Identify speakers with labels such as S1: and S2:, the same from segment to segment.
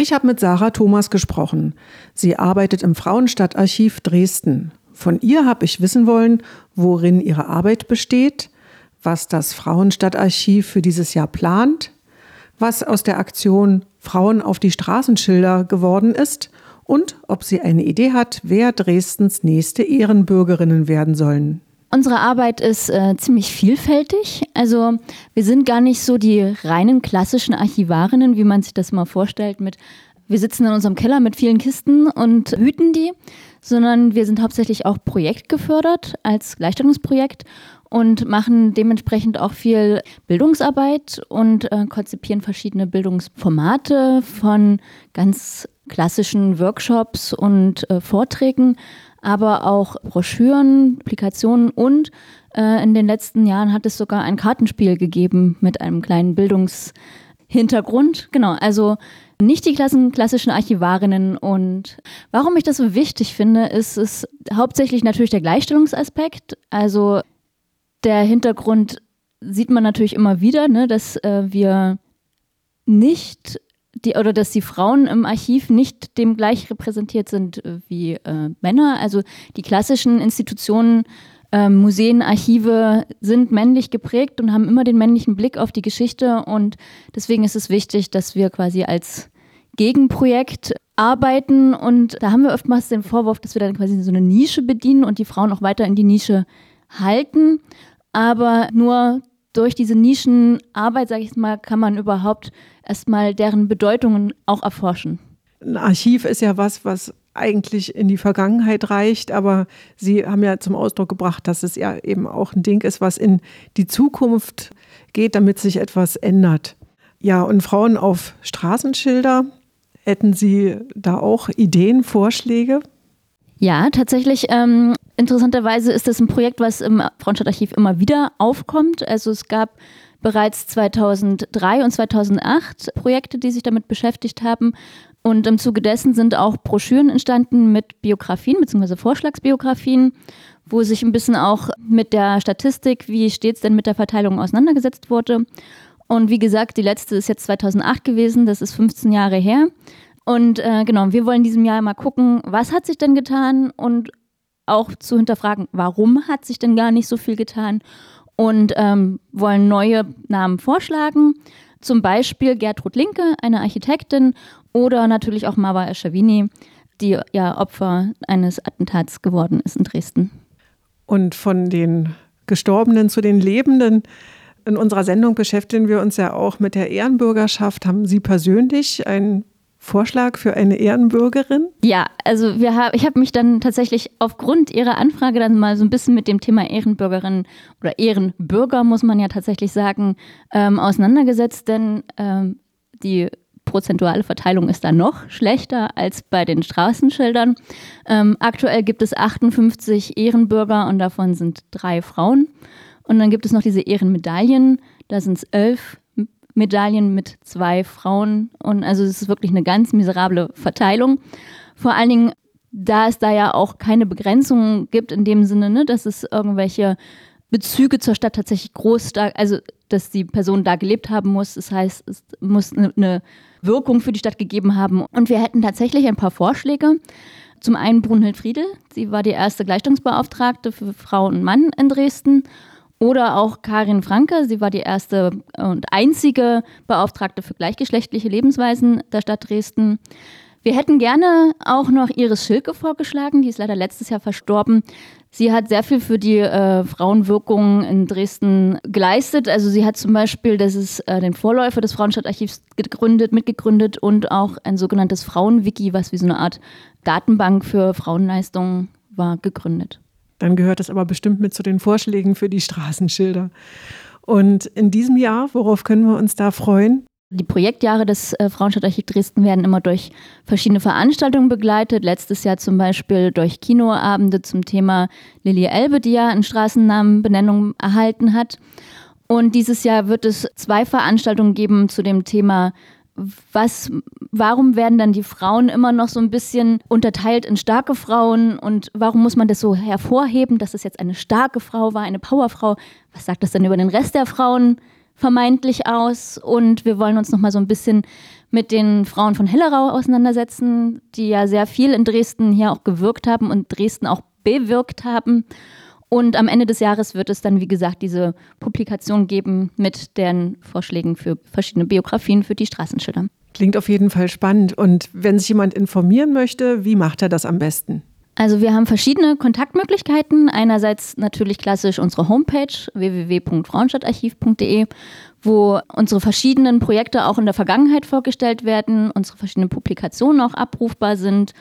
S1: Ich habe mit Sarah Thomas gesprochen. Sie arbeitet im Frauenstadtarchiv Dresden. Von ihr habe ich wissen wollen, worin ihre Arbeit besteht, was das Frauenstadtarchiv für dieses Jahr plant, was aus der Aktion Frauen auf die Straßenschilder geworden ist und ob sie eine Idee hat, wer Dresdens nächste Ehrenbürgerinnen werden sollen.
S2: Unsere Arbeit ist äh, ziemlich vielfältig. Also wir sind gar nicht so die reinen klassischen Archivarinnen, wie man sich das mal vorstellt, mit wir sitzen in unserem Keller mit vielen Kisten und hüten die, sondern wir sind hauptsächlich auch projektgefördert als Gleichstellungsprojekt und machen dementsprechend auch viel Bildungsarbeit und äh, konzipieren verschiedene Bildungsformate von ganz klassischen Workshops und äh, Vorträgen aber auch Broschüren, Publikationen und äh, in den letzten Jahren hat es sogar ein Kartenspiel gegeben mit einem kleinen Bildungshintergrund. Genau, also nicht die Klassen, klassischen Archivarinnen. Und warum ich das so wichtig finde, ist es hauptsächlich natürlich der Gleichstellungsaspekt. Also der Hintergrund sieht man natürlich immer wieder, ne, dass äh, wir nicht die, oder dass die Frauen im Archiv nicht dem gleich repräsentiert sind äh, wie äh, Männer. Also die klassischen Institutionen, äh, Museen, Archive sind männlich geprägt und haben immer den männlichen Blick auf die Geschichte. Und deswegen ist es wichtig, dass wir quasi als Gegenprojekt arbeiten. Und da haben wir oftmals den Vorwurf, dass wir dann quasi so eine Nische bedienen und die Frauen auch weiter in die Nische halten. Aber nur durch diese Nischenarbeit, sage ich mal, kann man überhaupt erstmal deren Bedeutungen auch erforschen.
S1: Ein Archiv ist ja was, was eigentlich in die Vergangenheit reicht, aber Sie haben ja zum Ausdruck gebracht, dass es ja eben auch ein Ding ist, was in die Zukunft geht, damit sich etwas ändert. Ja, und Frauen auf Straßenschilder, hätten Sie da auch Ideen, Vorschläge?
S2: Ja, tatsächlich. Ähm, interessanterweise ist das ein Projekt, was im Frauenstadtarchiv immer wieder aufkommt. Also es gab bereits 2003 und 2008 Projekte, die sich damit beschäftigt haben. Und im Zuge dessen sind auch Broschüren entstanden mit Biografien bzw. Vorschlagsbiografien, wo sich ein bisschen auch mit der Statistik, wie steht es denn mit der Verteilung auseinandergesetzt wurde. Und wie gesagt, die letzte ist jetzt 2008 gewesen, das ist 15 Jahre her. Und äh, genau, wir wollen in diesem Jahr mal gucken, was hat sich denn getan und auch zu hinterfragen, warum hat sich denn gar nicht so viel getan und ähm, wollen neue Namen vorschlagen. Zum Beispiel Gertrud Linke, eine Architektin, oder natürlich auch Marwa Eschawini, die ja Opfer eines Attentats geworden ist in Dresden.
S1: Und von den Gestorbenen zu den Lebenden. In unserer Sendung beschäftigen wir uns ja auch mit der Ehrenbürgerschaft. Haben Sie persönlich ein Vorschlag für eine Ehrenbürgerin?
S2: Ja, also wir hab, ich habe mich dann tatsächlich aufgrund Ihrer Anfrage dann mal so ein bisschen mit dem Thema Ehrenbürgerin oder Ehrenbürger, muss man ja tatsächlich sagen, ähm, auseinandergesetzt, denn ähm, die prozentuale Verteilung ist da noch schlechter als bei den Straßenschildern. Ähm, aktuell gibt es 58 Ehrenbürger und davon sind drei Frauen. Und dann gibt es noch diese Ehrenmedaillen, da sind es elf Medaillen mit zwei Frauen. Und also es ist wirklich eine ganz miserable Verteilung. Vor allen Dingen, da es da ja auch keine Begrenzungen gibt in dem Sinne, ne, dass es irgendwelche Bezüge zur Stadt tatsächlich groß, also dass die Person da gelebt haben muss. Das heißt, es muss eine Wirkung für die Stadt gegeben haben. Und wir hätten tatsächlich ein paar Vorschläge. Zum einen Brunhild Friedel, sie war die erste Gleichstellungsbeauftragte für Frau und Mann in Dresden. Oder auch Karin Franke, sie war die erste und einzige Beauftragte für gleichgeschlechtliche Lebensweisen der Stadt Dresden. Wir hätten gerne auch noch Iris Schilke vorgeschlagen, die ist leider letztes Jahr verstorben. Sie hat sehr viel für die äh, Frauenwirkung in Dresden geleistet. Also sie hat zum Beispiel, das ist äh, den Vorläufer des Frauenstadtarchivs gegründet, mitgegründet und auch ein sogenanntes Frauenwiki, was wie so eine Art Datenbank für Frauenleistungen war, gegründet.
S1: Dann gehört das aber bestimmt mit zu den Vorschlägen für die Straßenschilder. Und in diesem Jahr, worauf können wir uns da freuen?
S2: Die Projektjahre des äh, Frauenstadtarchiv Dresden werden immer durch verschiedene Veranstaltungen begleitet. Letztes Jahr zum Beispiel durch Kinoabende zum Thema Lilly Elbe, die ja einen Straßennamenbenennung erhalten hat. Und dieses Jahr wird es zwei Veranstaltungen geben zu dem Thema was, warum werden dann die Frauen immer noch so ein bisschen unterteilt in starke Frauen und warum muss man das so hervorheben, dass es jetzt eine starke Frau war, eine Powerfrau? Was sagt das denn über den Rest der Frauen? vermeintlich aus. Und wir wollen uns nochmal so ein bisschen mit den Frauen von Hellerau auseinandersetzen, die ja sehr viel in Dresden hier auch gewirkt haben und Dresden auch bewirkt haben. Und am Ende des Jahres wird es dann, wie gesagt, diese Publikation geben mit den Vorschlägen für verschiedene Biografien für die Straßenschilder.
S1: Klingt auf jeden Fall spannend. Und wenn sich jemand informieren möchte, wie macht er das am besten?
S2: Also wir haben verschiedene Kontaktmöglichkeiten. Einerseits natürlich klassisch unsere Homepage www.frauenstadtarchiv.de, wo unsere verschiedenen Projekte auch in der Vergangenheit vorgestellt werden, unsere verschiedenen Publikationen auch abrufbar sind.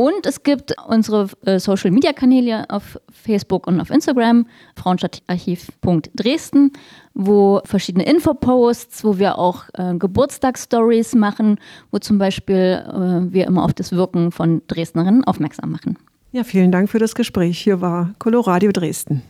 S2: Und es gibt unsere äh, Social Media Kanäle auf Facebook und auf Instagram, frauenstadtarchiv.dresden, wo verschiedene Infoposts, wo wir auch äh, Geburtstagsstories machen, wo zum Beispiel äh, wir immer auf das Wirken von Dresdnerinnen aufmerksam machen.
S1: Ja, vielen Dank für das Gespräch. Hier war Coloradio Dresden.